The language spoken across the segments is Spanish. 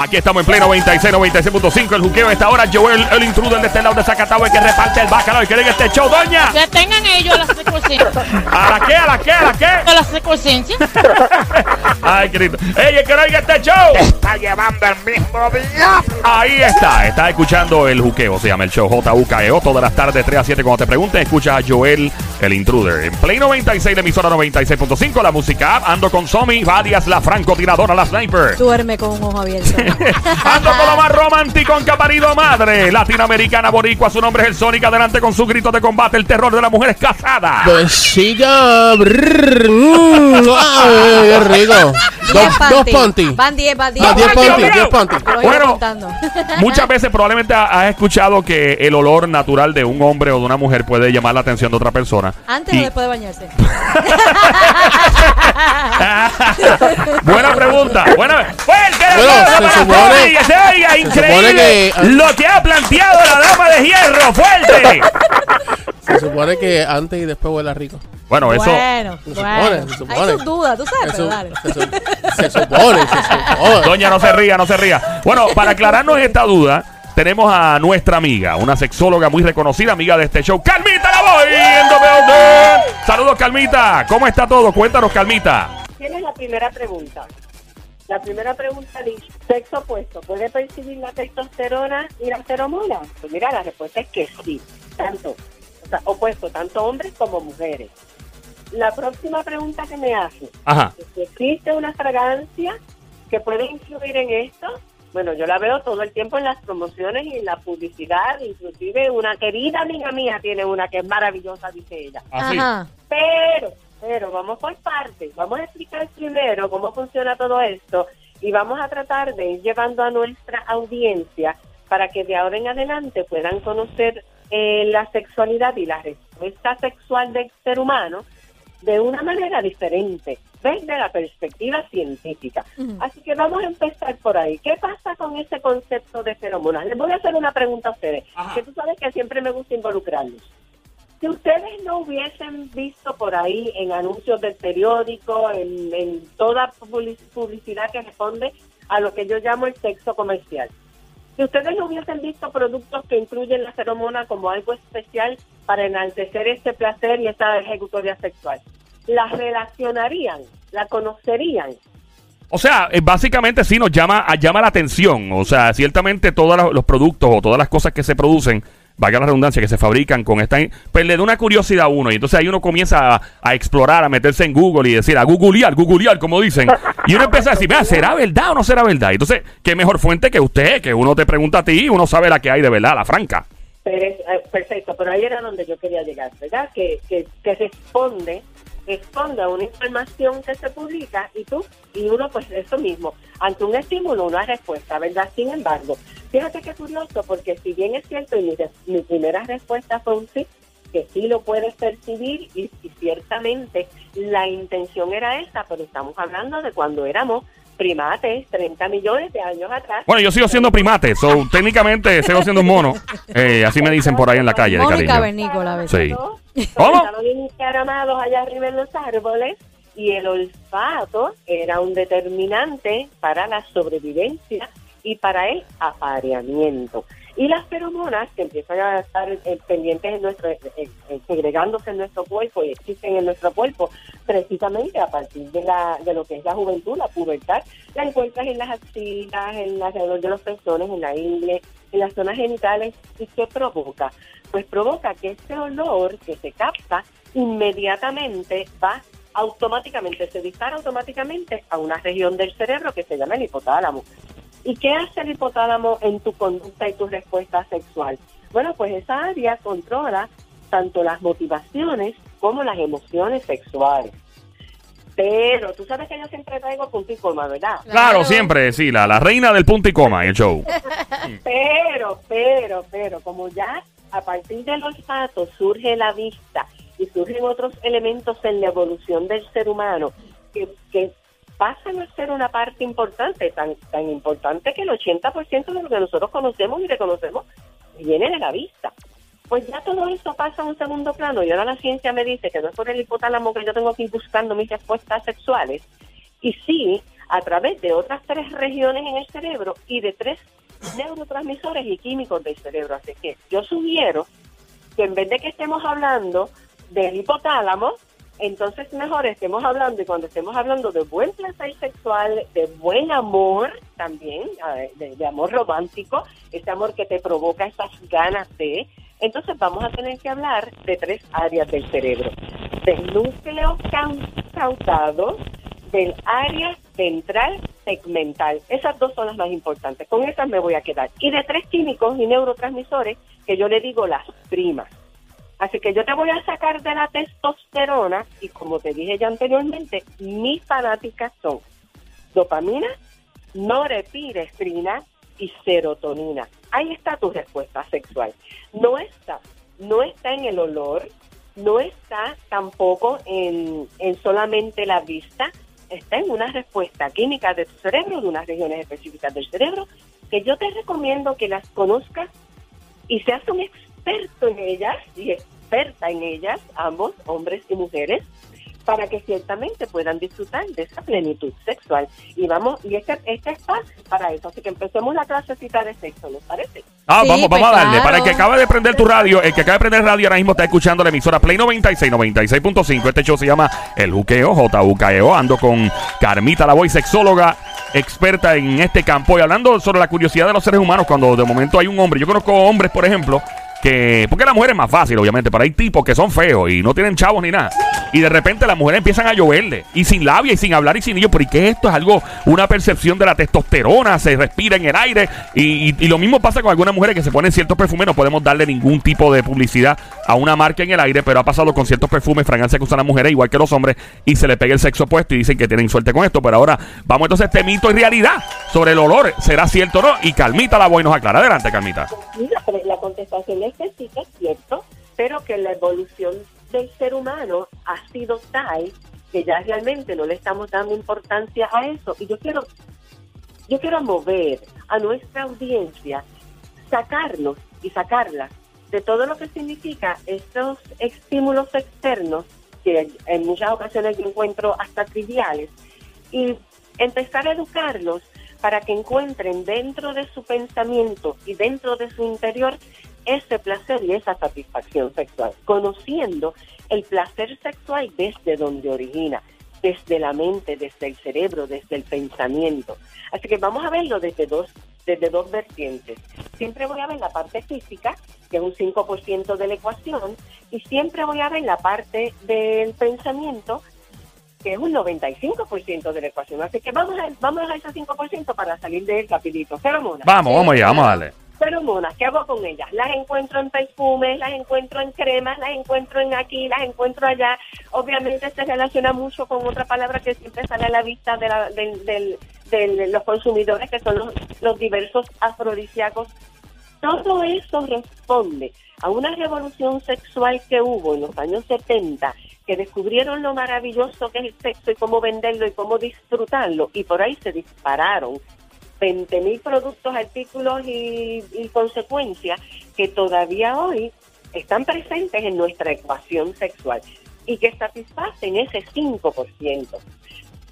Aquí estamos en pleno 96, 96.5. El juqueo de esta hora. Joel, el intruder de este lado de Zacatau, el que reparte el bacalao y que este show, doña. Que tengan ellos la secuencia. ¿A la qué? ¿A la qué? ¿A la qué? Con la secuencia. Ay, querido. Ey, el que no oiga este show. Está llevando el mismo día. Ahí está. Estás escuchando el juqueo. Se llama el show JUKEO. Todas las tardes, 3 a 7. Cuando te pregunten, escucha a Joel, el intruder. En Play 96, la emisora 96.5. La música app. Ando con Somi, Varias, la francotiradora, la sniper. Duerme con un ojo abierto. Ando con lo más romántico en que ha parido madre. Latinoamericana boricua, su nombre es el Sonic. Adelante con su grito de combate. El terror de las mujeres casadas. Mm, ¡Ay, qué rico! Dos, dos panty. Van 10, van 10. Ah, diez Ay, panty, Dios diez mío. panty. Lo iba Bueno. Muchas veces probablemente ha- has escuchado que el olor natural de un hombre o de una mujer puede llamar la atención de otra persona. Antes Y- o después de bañarse. Buena pregunta. Buena. Fuerte Bueno, se para supone- que se oiga se supone increíble que- lo que ha planteado la dama de hierro. Fuerte. Se supone que antes y después huele rico. Bueno, eso. Bueno, Se supone, se supone. Hay sus dudas, tú sabes, Se, pero su- dale. se su- se supone, se supone. Doña, no se ría, no se ría. Bueno, para aclararnos esta duda, tenemos a nuestra amiga, una sexóloga muy reconocida, amiga de este show, Calmita la voy building. Saludos, Calmita. ¿Cómo está todo? Cuéntanos, Calmita. Tienes la primera pregunta. La primera pregunta dice, sexo opuesto, ¿puede percibir la testosterona y la feromona? Pues mira, la respuesta es que sí, tanto, o sea, opuesto, tanto hombres como mujeres. La próxima pregunta que me hace, Ajá. ¿existe una fragancia que puede influir en esto? Bueno, yo la veo todo el tiempo en las promociones y en la publicidad, inclusive una querida amiga mía tiene una que es maravillosa, dice ella. Así. Ajá. Pero, pero vamos por partes. Vamos a explicar primero cómo funciona todo esto y vamos a tratar de ir llevando a nuestra audiencia para que de ahora en adelante puedan conocer eh, la sexualidad y la respuesta sexual del ser humano de una manera diferente, desde la perspectiva científica. Así que vamos a empezar por ahí. ¿Qué pasa con ese concepto de feromonas? Les voy a hacer una pregunta a ustedes, Ajá. que tú sabes que siempre me gusta involucrarlos. Si ustedes no hubiesen visto por ahí en anuncios del periódico, en, en toda public- publicidad que responde a lo que yo llamo el sexo comercial, si ustedes no hubiesen visto productos que incluyen la feromona como algo especial para enaltecer este placer y esta ejecutoria sexual, ¿la relacionarían? ¿La conocerían? O sea, eh, básicamente sí nos llama, a- llama la atención. O sea, ciertamente todos los, productos o todas las cosas que se producen, valga la redundancia, que se fabrican con esta... Pues le da una curiosidad a uno. Y entonces ahí uno comienza a, a explorar, a meterse en Google y decir, a googlear, googlear, como dicen. Y uno empieza a decir, ¿será verdad o no será verdad? Entonces, ¿qué mejor fuente que usted? Que uno te pregunta a ti y uno sabe la que hay de verdad, la franca. Pero es- eh, perfecto, pero ahí era donde yo quería llegar, ¿verdad? Que, que, que responde, responde a una información que se publica y tú, y uno pues eso mismo, ante un estímulo, una respuesta, ¿verdad? Sin embargo, fíjate qué curioso, porque si bien es cierto, y mi, mi primera respuesta fue un sí, que sí lo puedes percibir y, y ciertamente la intención era esa, pero estamos hablando de cuando éramos primates, 30 millones de años atrás. Bueno, yo sigo siendo primate, so técnicamente sigo siendo un mono. Eh, así me dicen por ahí en la calle, de Mónica cariño. Cavernícola. Sí. ¿Cómo? Estaban encaramados allá arriba en los árboles y el olfato era un determinante para la sobrevivencia y para el apareamiento. Y las feromonas que empiezan a estar eh, pendientes en nuestro, eh, eh, segregándose en nuestro cuerpo y existen en nuestro cuerpo precisamente a partir de, la, de lo que es la juventud, la pubertad, la encuentras en las axilas, en alrededor de los pezones, en la ingle, en las zonas genitales. ¿Y qué provoca? Pues provoca que ese olor que se capta inmediatamente va automáticamente, se dispara automáticamente a una región del cerebro que se llama el hipotálamo. ¿Y qué hace el hipotálamo en tu conducta y tu respuesta sexual? Bueno, pues esa área controla tanto las motivaciones como las emociones sexuales. Pero tú sabes que yo siempre traigo punto y coma, ¿verdad? Claro, siempre, sí, la, la reina del punto y coma el show. Pero, pero, pero, como ya a partir del olfato surge la vista y surgen otros elementos en la evolución del ser humano que, que pasan a ser una parte importante, tan, tan importante que el 80% de lo que nosotros conocemos y reconocemos viene de la vista. Pues ya todo eso pasa a un segundo plano y ahora la ciencia me dice que no es por el hipotálamo que yo tengo que ir buscando mis respuestas sexuales. Y sí, a través de otras tres regiones en el cerebro y de tres neurotransmisores y químicos del cerebro. Así que yo sugiero que en vez de que estemos hablando del hipotálamo, entonces mejor estemos hablando, y cuando estemos hablando de buen placer sexual, de buen amor también, de, amor romántico, ese amor que te provoca esas ganas de, entonces vamos a tener que hablar de tres áreas del cerebro. Del núcleo cau- causado, del área ventral segmental. Esas dos son las más importantes. Con esas me voy a quedar. Y de tres químicos y neurotransmisores que yo le digo las primas. Así que yo te voy a sacar de la testosterona y como te dije ya anteriormente, mis fanáticas son dopamina, norepinefrina y serotonina. Ahí está tu respuesta sexual. No está, no está en el olor, no está tampoco en, en solamente la vista, está en una respuesta química de tu cerebro, de unas regiones específicas del cerebro, que yo te recomiendo que las conozcas y seas un experto en ellas y experta en ellas, ambos, hombres y mujeres, para que ciertamente puedan disfrutar de esa plenitud sexual. Y vamos, y este, este es para- para eso. Así que empecemos la clasecita de sexo, ¿les parece? Ah, Sí, vamos, pues vamos a darle. claro. Para el que acaba de prender tu radio, el que acaba de prender radio ahora mismo está escuchando la emisora Play 96, 96.5. Este show se llama El Juqueo, JUKEO. Ando con Carmita, la voy sexóloga, experta en este campo. Y hablando sobre la curiosidad de los seres humanos, cuando de momento hay un hombre. Yo conozco hombres, por ejemplo, que. Porque la mujer es más fácil, obviamente, pero hay tipos que son feos y no tienen chavos ni nada. Y de repente las mujeres empiezan a lloverle. Y sin labia y sin hablar y sin ellos. ¿Pero y qué es esto? Es algo, una percepción de la testosterona, se respira en el aire. Y, lo mismo pasa con algunas mujeres que se ponen ciertos perfumes. No podemos darle ningún tipo de publicidad a una marca en el aire, pero ha pasado con ciertos perfumes, fragancias que usan las mujeres, igual que los hombres, y se le pega el sexo opuesto y dicen que tienen suerte con esto. Pero ahora vamos entonces a este mito y realidad sobre el olor. ¿Será cierto o no? Y Calmita la voy nos aclara. Adelante, Calmita. La contestación es que sí, que es cierto, pero que la evolución del ser humano ha sido tal que ya realmente no le estamos dando importancia a eso. Y yo quiero, yo quiero mover a nuestra audiencia, sacarnos y sacarla de todo lo que significa estos estímulos externos que en muchas ocasiones yo encuentro hasta triviales y empezar a educarlos para que encuentren dentro de su pensamiento y dentro de su interior ese placer y esa satisfacción sexual, conociendo el placer sexual desde donde origina, desde la mente, desde el cerebro, desde el pensamiento. Así que vamos a verlo desde dos, desde dos vertientes. Siempre voy a ver la parte física, que es un 5% de la ecuación, y siempre voy a ver la parte del pensamiento, que es un 95% de la ecuación. Así que vamos a, vamos a ese 5% para salir de él rapidito. Feromonas. Vamos, vamos allá, vamos a darle. Feromonas, ¿qué hago con ellas? Las encuentro en perfumes, las encuentro en cremas, las encuentro en aquí, las encuentro allá. Obviamente se relaciona mucho con otra palabra que siempre sale a la vista de, la- del- del- de los consumidores, que son los, los diversos afrodisíacos. Todo eso responde a una revolución sexual que hubo en los años 70, que descubrieron lo maravilloso que es el sexo y cómo venderlo y cómo disfrutarlo, y por ahí se dispararon 20 mil productos, artículos y, y consecuencias que todavía hoy están presentes en nuestra ecuación sexual y que satisfacen ese 5%.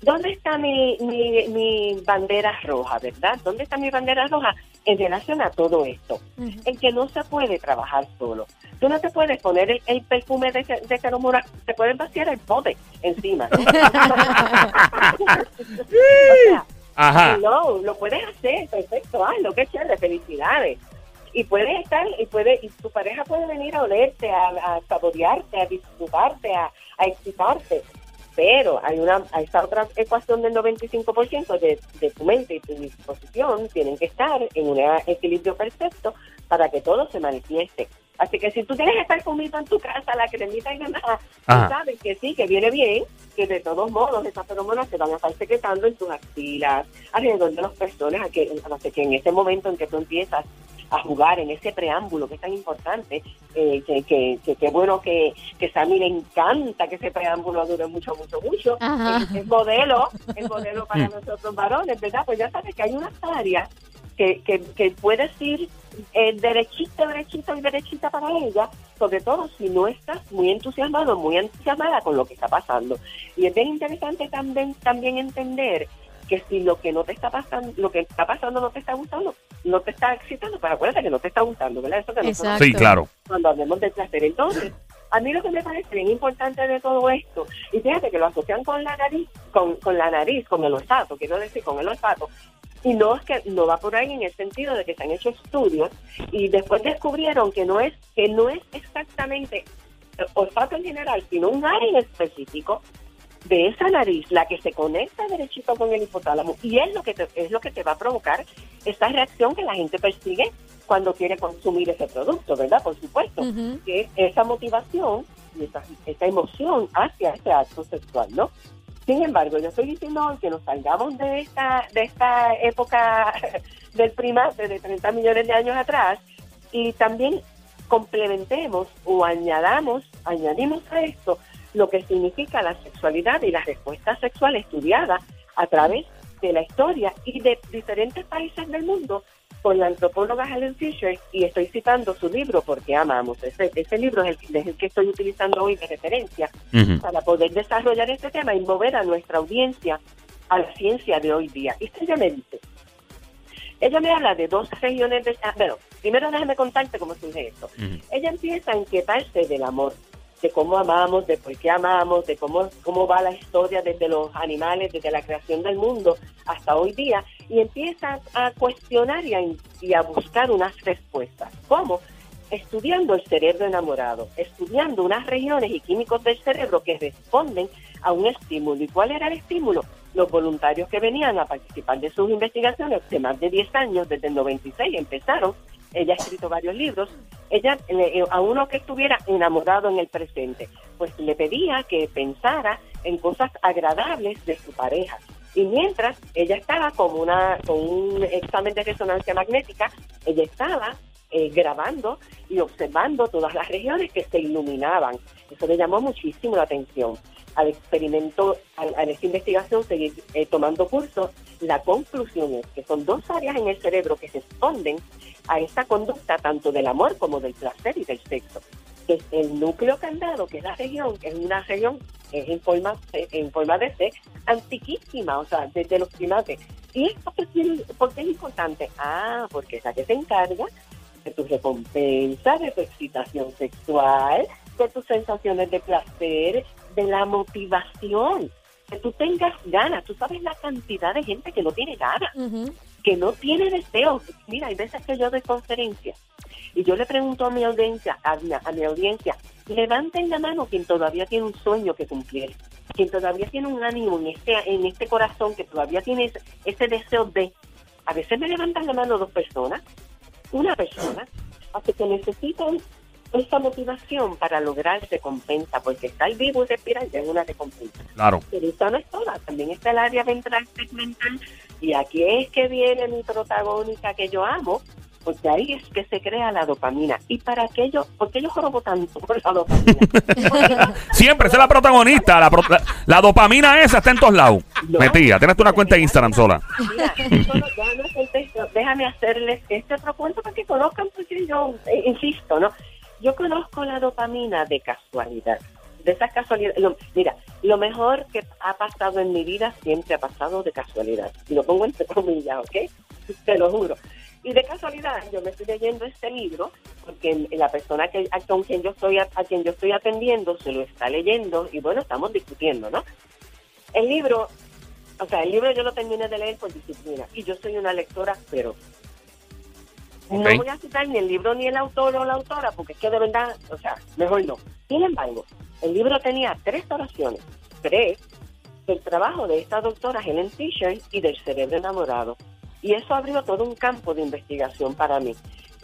¿Dónde está mi, mi, mi bandera roja, verdad? ¿Dónde está mi bandera roja en relación a todo esto? En que no se puede trabajar solo. Tú no te puedes poner el, el perfume de, de feromona, te puedes vaciar el pote encima. ¿no? o sea, Ajá. no, lo puedes hacer, perfecto, hazlo, qué chévere, felicidades. Y puedes estar, y puede, y tu pareja puede venir a olerte, a, a saborearte, a disfrutarte, a, a excitarte. Pero hay una, esta otra ecuación del 95% de, de tu mente y tu disposición tienen que estar en un equilibrio perfecto para que todo se manifieste. Así que si tú tienes el perfumito en tu casa, la cremita y tú sabes que sí, que viene bien, que de todos modos esas feromonas se van a estar secretando en tus axilas, alrededor de los pezones, a que, así que en ese momento en que tú empiezas a jugar en ese preámbulo que es tan importante, eh, que, que, que, que bueno que, que Sammy le encanta que ese preámbulo dure mucho, mucho, mucho. Ajá. Es, es modelo, es modelo para nosotros varones, ¿verdad? Pues ya sabes que hay unas áreas que, que, que puedes ir eh, derechito, derechito y derechita para ella, sobre todo si no estás muy entusiasmado, muy entusiasmada con lo que está pasando. Y es bien interesante también, también entender que si lo que no te está pasando, lo que está pasando no te está gustando, no te está excitando, pero acuérdate que no te está gustando, ¿verdad? Eso que nosotros Exacto. Sí, claro. cuando hablemos del placer. Entonces, a mí lo que me parece bien importante de todo esto, y fíjate que lo asocian con la nariz, con, con la nariz, con el olfato, quiero decir, con el olfato, y no es que no va por ahí en el sentido de que se han hecho estudios y después descubrieron que no es que no es exactamente el olfato en general, sino un área en específico de esa nariz la que se conecta derechito con el hipotálamo y es lo que te, es lo que te va a provocar esa reacción que la gente persigue cuando quiere consumir ese producto, ¿verdad? Por supuesto, que es esa motivación y esa, esa emoción hacia ese acto sexual, ¿no? Sin embargo, yo estoy diciendo que nos salgamos de esta, de esta época del primate de 30 millones de años atrás y también complementemos o añadamos, añadimos a esto lo que significa la sexualidad y la respuesta sexual estudiada a través de la historia y de diferentes países del mundo por la antropóloga Helen Fisher y estoy citando su libro Porque amamos. Ese, ese libro es el, es el que estoy utilizando hoy de referencia Ujú. para poder desarrollar este tema y mover a nuestra audiencia a la ciencia de hoy día. Y ella me dice, ella me habla de dos regiones de... ah, bueno, primero déjame contarte cómo surge esto. Ujú. Ella empieza a inquietarse del amor, de cómo amamos, de por qué amamos, de cómo, cómo va la historia desde los animales, desde la creación del mundo hasta hoy día, y empieza a cuestionar y a, y a buscar unas respuestas. ¿Cómo? Estudiando el cerebro enamorado, estudiando unas regiones y químicos del cerebro que responden a un estímulo. ¿Y cuál era el estímulo? Los voluntarios que venían a participar de sus investigaciones de más de 10 años, desde el 96 empezaron, ella ha escrito varios libros, ella eh, a uno que estuviera enamorado en el presente, pues le pedía que pensara en cosas agradables de su pareja. Y mientras ella estaba con, una, con un examen de resonancia magnética, ella estaba eh, grabando y observando todas las regiones que se iluminaban. Eso le llamó muchísimo la atención. Al experimento, al- a esta investigación, seguir eh, tomando cursos, la conclusión es que son dos áreas en el cerebro que se esconden a esta conducta tanto del amor como del placer y del sexo. Que es el núcleo candado, que es la región, que es una región eh, en forma, en forma de C, antiquísima, o sea, desde los primates. ¿Y por qué es importante? Ah, porque es la que se encarga de tu recompensa, de tu excitación sexual, de tus sensaciones de placer, de la motivación, que tú tengas ganas. Tú sabes la cantidad de gente que no tiene ganas que no tiene deseo. Mira, hay veces que yo doy conferencias y yo le pregunto a mi audiencia, a mi, a mi audiencia, levanten la mano quien todavía tiene un sueño que cumplir, quien todavía tiene un ánimo en este, en este corazón, que todavía tiene ese, ese deseo de. A veces me levantan la mano dos personas, una persona, así que necesitan esa motivación para lograr recompensa, porque estar vivo y respirar ya es una recompensa. Claro. Pero esa no es toda, también está el área ventral segmental y aquí es que viene mi protagónica que yo amo, porque ahí es que se crea la dopamina. ¿Y para yo, por qué yo jorobo tanto por la dopamina? La- Siempre, es la protagonista. La, pro- la- la dopamina esa está en todos lados. No. Metida. Tienes tú una cuenta de Instagram sola. Mira, solo- déjame hacerles este otro cuento para que conozcan, porque yo eh, insisto, ¿no? Yo conozco la dopamina de casualidad, de esas casualidades. Lo- mira, lo mejor que ha pasado en mi vida siempre ha pasado de casualidad. Y lo pongo entre comillas, ¿ok? Te lo juro. Y de casualidad, yo me estoy leyendo este libro porque la persona que, a, con quien yo estoy, a, a quien yo estoy atendiendo se lo está leyendo y bueno, estamos discutiendo, ¿no? El libro o sea, el libro yo lo terminé de leer por disciplina y yo soy una lectora, pero no voy a citar ni el libro ni el autor o la autora porque es que de verdad, o sea, mejor no. Sin embargo, el libro tenía tres oraciones, tres del trabajo de esta doctora Helen Fisher y del cerebro enamorado. Y eso abrió todo un campo de investigación para mí.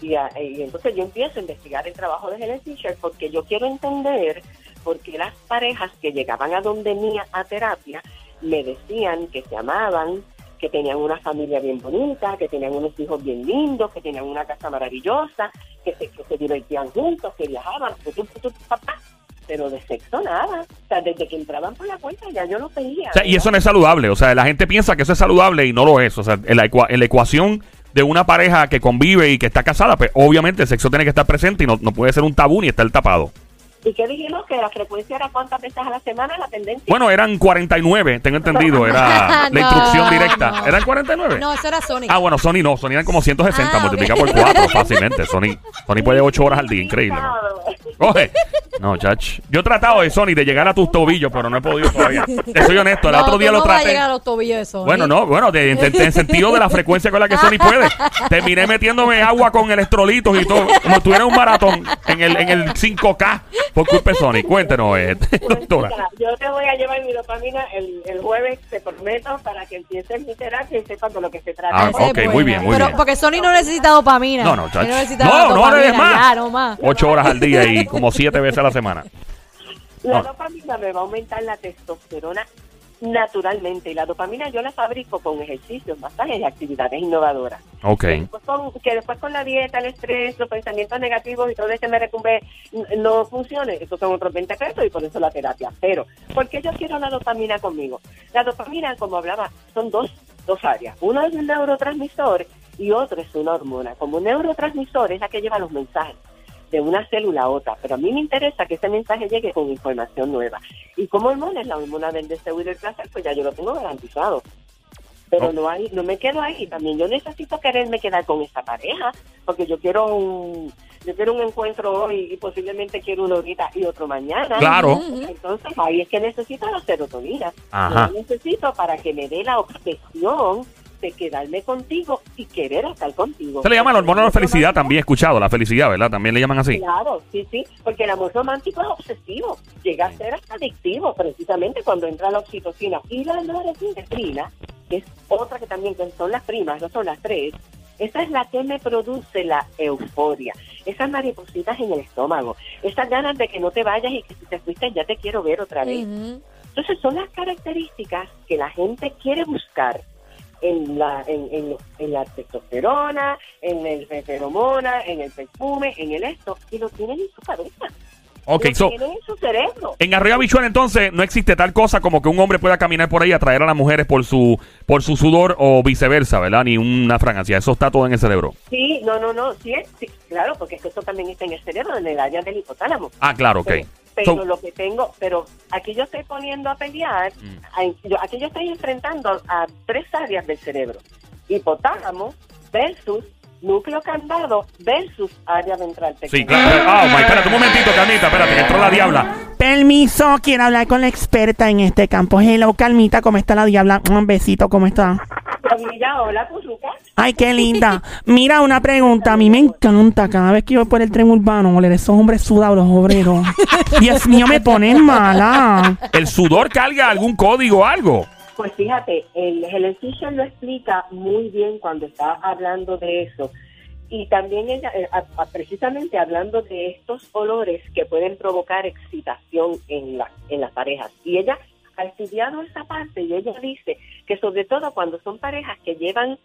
Y, a- y entonces yo empiezo a investigar el trabajo de Helen Fisher porque yo quiero entender por qué las parejas que llegaban a donde mía a terapia me decían que se amaban, que tenían una familia bien bonita, que tenían unos hijos bien lindos, que tenían una casa maravillosa, que se, que se divertían juntos, que viajaban, que tú, tú, papá, pero de sexo nada. O sea, desde que entraban por la puerta ya yo lo veía. O sea, y eso no es saludable. O sea, la gente piensa que eso es saludable y no lo es. O sea, en la, ecua- en la ecuación de una pareja que convive y que está casada, pues obviamente el sexo tiene que estar presente y no, no puede ser un tabú ni estar tapado. ¿Y qué dijimos? Que la frecuencia era cuántas veces a la semana la tendencia. Bueno, eran 49, tengo entendido. Era la instrucción directa. no. ¿Eran 49? No, eso era Sonic. Ah, bueno, Sony no. Sony eran como 160. Ah, multiplica por 4 fácilmente. Sony, Sony puede 8 horas al día. Increíble. ¿no? Coge. No, chach. Yo he tratado de Sony de llegar a tus tobillos, pero no he podido todavía. Te soy honesto. El No, otro tú día no lo vas a traté. llegar a los tobillos de Sonic. Bueno, no, bueno, de- de- de- en sentido de la frecuencia con la que Sony puede. Terminé metiéndome agua con electrolitos y todo, como si tuviera un maratón en el, en el 5K por culpa de Sony. Cuéntenos, eh, doctora. Mira, Yo te voy a llevar mi dopamina el, el jueves, te prometo, para que empieces mi terapia y sepas de lo que se trata. Ah, Esa es ok, buena. muy bien, muy Pero bien. porque Sony no necesita dopamina. No, no, Él necesita No, no dopamina, le des más. Ya, no más. Ocho horas al día y como siete veces a la semana. La No. dopamina me va a aumentar la testosterona naturalmente y la dopamina yo la fabrico con ejercicios, masajes y actividades innovadoras. Ok. Después con- que después con la dieta, el estrés, los pensamientos negativos y todo ese me recumbe no funcione, esos son otros 20 pesos y por eso la terapia. Pero, ¿por qué yo quiero la dopamina conmigo? La dopamina, como hablaba, son dos, dos áreas. Uno es un neurotransmisor y otro es una hormona. Como un neurotransmisor es la que lleva los mensajes de una célula a otra, pero a mí me interesa que ese mensaje llegue con información nueva. Y como hormona es la hormona del deseo y del placer, pues ya yo lo tengo garantizado. Pero Oh. no hay, no me quedo ahí. También yo necesito quererme quedar con esta pareja, porque yo quiero un, yo quiero un encuentro hoy y posiblemente quiero uno ahorita y otro mañana. Claro. Entonces ahí es que necesito la serotonina. Ajá. Yo necesito para que me dé la obsesión de quedarme contigo y querer estar contigo. Se le llama la hormona de la felicidad también, he escuchado, la felicidad, ¿verdad? También le llaman así. Claro, sí, sí, porque el amor romántico es obsesivo, llega a ser hasta adictivo, precisamente cuando entra la oxitocina y la norepinefrina, que es otra que también que son las primas, no son las tres, esa es la que me produce la euforia, esas maripositas en el estómago, esas ganas de que no te vayas y que si te fuiste ya te quiero ver otra vez. Entonces son las características que la gente quiere buscar en la, en, en, en la testosterona, en el feromona, en el perfume, en el esto, y lo tienen en su cabeza. Ok, lo so, tienen en su cerebro. en Arroyo Bichuela entonces no existe tal cosa como que un hombre pueda caminar por ahí y atraer a las mujeres por su por su sudor o viceversa, ¿verdad? Ni una fragancia, eso está todo en el cerebro. Sí, no, no, no, sí, es- sí, claro, porque es que eso también está en el cerebro, en el área del hipotálamo. Ah, claro, ok. Pero, pero So- lo que tengo, pero aquí yo estoy poniendo a pelear, Mm. a- aquí yo estoy enfrentando a tres áreas del cerebro. Hipotálamo versus núcleo candado versus área ventral Sí, claro. Ah, my, espérate un momentito, Carmita, espérate, que entró la diabla. Permiso, quiero hablar con la experta en este campo. Hello, Calmita, ¿cómo está la diabla? Un besito, ¿cómo está? Hola, Puzuca. Ay, qué linda. Mira, una pregunta. A mí me encanta cada vez que yo voy por el tren urbano oler esos hombres sudados, los obreros. Dios mío, me ponen mala. ¿El sudor carga algún código o algo? Pues fíjate, el Fisher lo explica muy bien cuando está hablando de eso. Y también ella, eh, a- a- precisamente hablando de estos olores que pueden provocar excitación en, la, en las parejas. Y ella ha estudiado esa parte y ella dice que sobre todo cuando son parejas que llevan,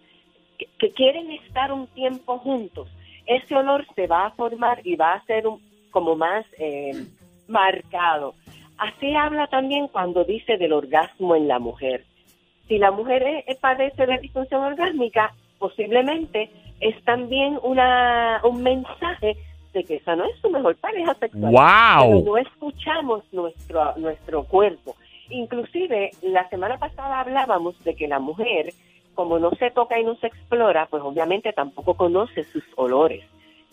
que, que quieren estar un tiempo juntos, ese olor se va a formar y va a ser un, como más eh, marcado. Así habla también cuando dice del orgasmo en la mujer. Si la mujer eh, eh, padece de disfunción orgásmica, posiblemente es también una un mensaje de que esa no es su mejor pareja sexual. Pero ¡Wow! no escuchamos nuestro, nuestro cuerpo. Inclusive, la semana pasada hablábamos de que la mujer, como no se toca y no se explora, pues obviamente tampoco conoce sus olores.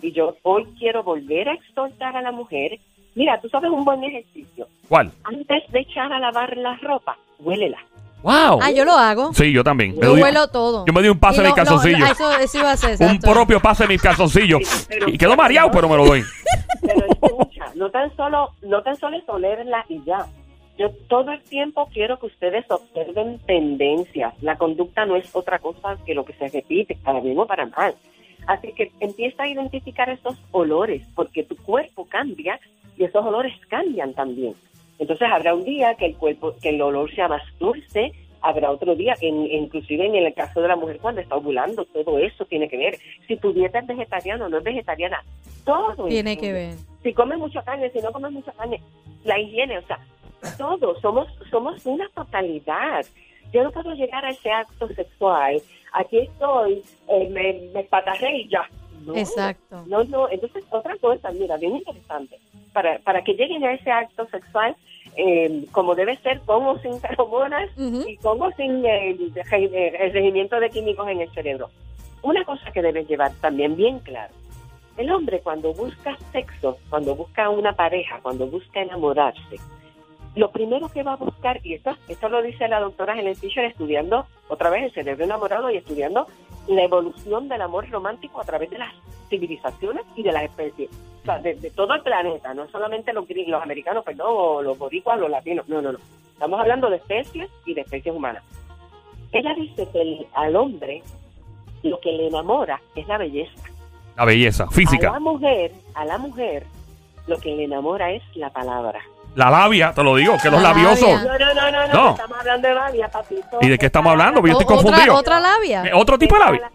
Y yo hoy quiero volver a exhortar a la mujer. Mira, tú sabes un buen ejercicio. ¿Cuál? Antes de echar a lavar la ropa, huélela. ¡Wow! Ah, yo lo hago. Sí, yo también. Me Yo doy- huelo todo. Yo me di un pase lo- mis lo- calzoncillos. Eso, eso iba a ser, Un propio pase de mis calzoncillos. Sí, Y quedó mareado, pero me lo doy. Pero escucha, no tan solo, no tan solo es olerla y ya. Yo todo el tiempo quiero que ustedes observen tendencias. La conducta no es otra cosa que lo que se repite, para bien o para mal. Así que empieza a identificar esos olores, porque tu cuerpo cambia y esos olores cambian también. Entonces habrá un día que el cuerpo, que el olor sea más dulce, habrá otro día, en, inclusive en el caso de la mujer cuando está ovulando, todo eso tiene que ver. Si tu dieta es vegetariana o no es vegetariana, todo Tiene que ver. si comes mucha carne, si no comes mucha carne, la higiene, o sea, todos somos somos una totalidad. Yo no puedo llegar a ese acto sexual. Aquí estoy, eh, me, me espatarré y ya. No, Exacto. No, no. Entonces, otra cosa, mira, bien interesante. Para, para que lleguen a ese acto sexual, eh, como debe ser, con o sin feromonas Ujú. y con o sin eh, el, el regimiento de químicos en el cerebro. Una cosa que debes llevar también bien claro. El hombre cuando busca sexo, cuando busca una pareja, cuando busca enamorarse, lo primero que va a buscar, y esto, esto lo dice la doctora Helen Fisher estudiando otra vez el cerebro enamorado y estudiando la evolución del amor romántico a través de las civilizaciones y de las especies. O sea, de, de todo el planeta, no solamente los, los americanos, perdón, o los boricuas, los latinos, no, no, no. Estamos hablando de especies y de especies humanas. Ella dice que el- al hombre lo que le enamora es la belleza. La belleza A física. la mujer, a la mujer, lo que le enamora es la palabra. La labia, te lo digo, que los La labiosos. labia. No, no, no, no, no, No. estamos hablando de labia, papito. ¿Y de qué estamos hablando? Yo O- estoy otra, confundido. otra labia. Eh, ¿Otro tipo de labia?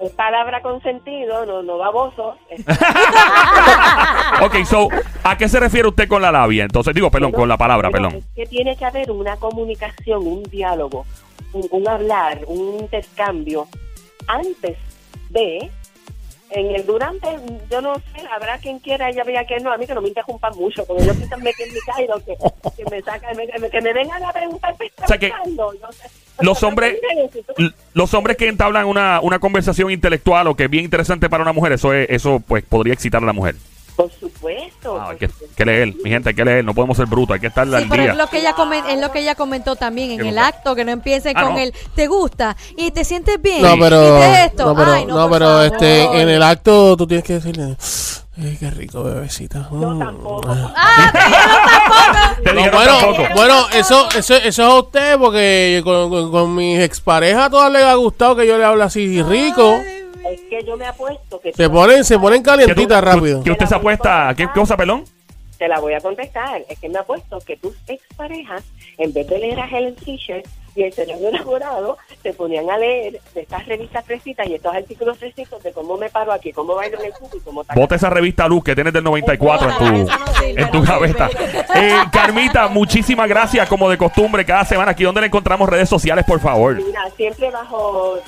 Es palabra con sentido, no, no baboso. Es- Ok, so, ¿a qué se refiere usted con la labia? Entonces, digo, perdón, con la palabra, perdón. Es que tiene que haber una comunicación, un diálogo, un, un hablar, un intercambio antes de. En el durante, yo no sé, habrá quien quiera, ella vea que no, a mí que no me interrumpan mucho, porque yo quizás me quede en mi caído, que, que me saca, me- que me vengan a preguntar, ¿qué está O sea que buscando? No sé. los hombres- Los hombres que entablan una, una conversación intelectual o que es bien interesante para una mujer, eso es, eso pues podría excitar a la mujer. Por supuesto. Ah, hay que, leer, mi gente, hay que leer, no podemos ser brutos, hay que estar Sí, al pero es lo que ella comen- es lo que ella comentó también en ¿Qué el acto, que no empiece Ah, con no. el te gusta y te sientes bien. No, pero, esto. no, pero, Ay, no, no, por pero favor. este, en el acto tú tienes que decirle, "Ay, qué rico, bebecita. No, Mm". tampoco. Ah, dijeron tampoco. No, bueno, tampoco. bueno, eso, eso, eso es a usted, porque con, con, con mis exparejas a todas les ha gustado que yo le hable así rico. Es que yo me apuesto que Se ponen, se ponen calientitas rápido. Que usted se apuesta, ¿qué cosa, perdón? te la voy a contestar. Es que me apuesto que tus exparejas, en vez de leer a Helen Fisher y el cerebro enamorado, se ponían a leer de estas revistas fresitas y estos artículos fresitos de cómo me paro aquí, cómo bailo en el cubo y cómo taca. Bota esa revista Luz que tienes del 94 en tu, en tu sirve. Eh, Carmita, muchísimas gracias, como de costumbre, cada semana. Aquí donde le encontramos redes sociales, por favor. Mira, siempre bajo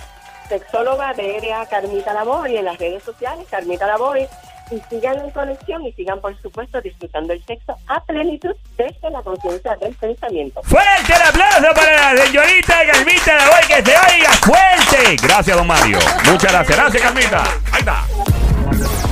sexóloga BRA Carmita Labor y en las redes sociales Carmita Labor y sigan en conexión y sigan por supuesto disfrutando el sexo a plenitud desde la conciencia del pensamiento. Fuerte el aplauso para la señorita Carmita la voy que se oiga fuerte. Gracias, don Mario. Muchas gracias. Gracias, Carmita. Ahí está.